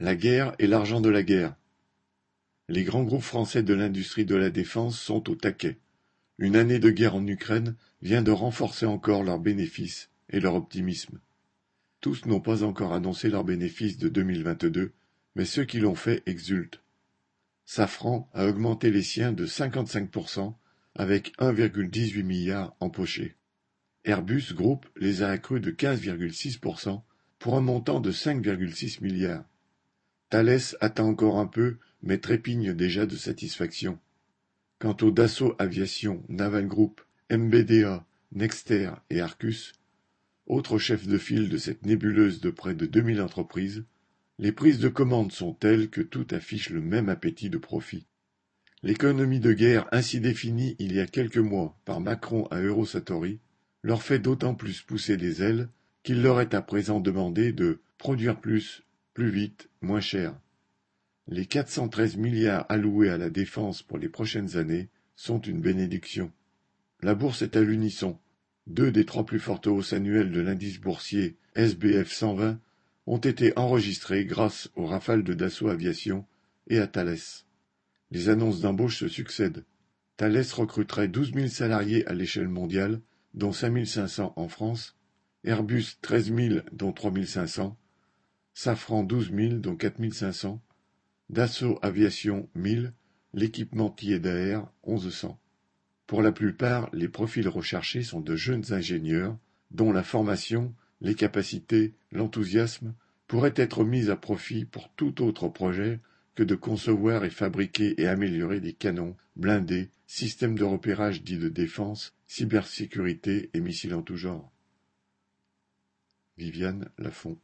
La guerre et l'argent de la guerre. Les grands groupes français de l'industrie de la défense sont au taquet. Une année de guerre en Ukraine vient de renforcer encore leurs bénéfices et leur optimisme. Tous n'ont pas encore annoncé leurs bénéfices de 2022, mais ceux qui l'ont fait exultent. Safran a augmenté les siens de 55% avec 1,18 milliard empochés. Airbus Group les a accrus de 15,6% pour un montant de 5,6 milliards. Thales attend encore un peu, mais trépigne déjà de satisfaction. Quant au Dassault Aviation, Naval Group, MBDA, Nexter et Arcus, autres chefs de file de cette nébuleuse de près de 2000 entreprises, les prises de commandes sont telles que tout affiche le même appétit de profit. L'économie de guerre ainsi définie il y a quelques mois par Macron à Eurosatori leur fait d'autant plus pousser des ailes qu'il leur est à présent demandé de produire plus, plus vite, moins cher. Les 413 milliards alloués à la défense pour les prochaines années sont une bénédiction. La bourse est à l'unisson. Deux des trois plus fortes hausses annuelles de l'indice boursier SBF 120 ont été enregistrées grâce aux rafales de Dassault Aviation et à Thales. Les annonces d'embauche se succèdent. Thales recruterait 12 000 salariés à l'échelle mondiale, dont 5 500 en France, Airbus 13 000 dont 3 500, Safran 12 000 dont 4 500, Dassault Aviation 1000, l'équipementier d'Air 1100. Pour la plupart, les profils recherchés sont de jeunes ingénieurs dont la formation, les capacités, l'enthousiasme pourraient être mis à profit pour tout autre projet que de concevoir et fabriquer et améliorer des canons, blindés, systèmes de repérage dits de défense, cybersécurité et missiles en tout genre. Viviane Lafont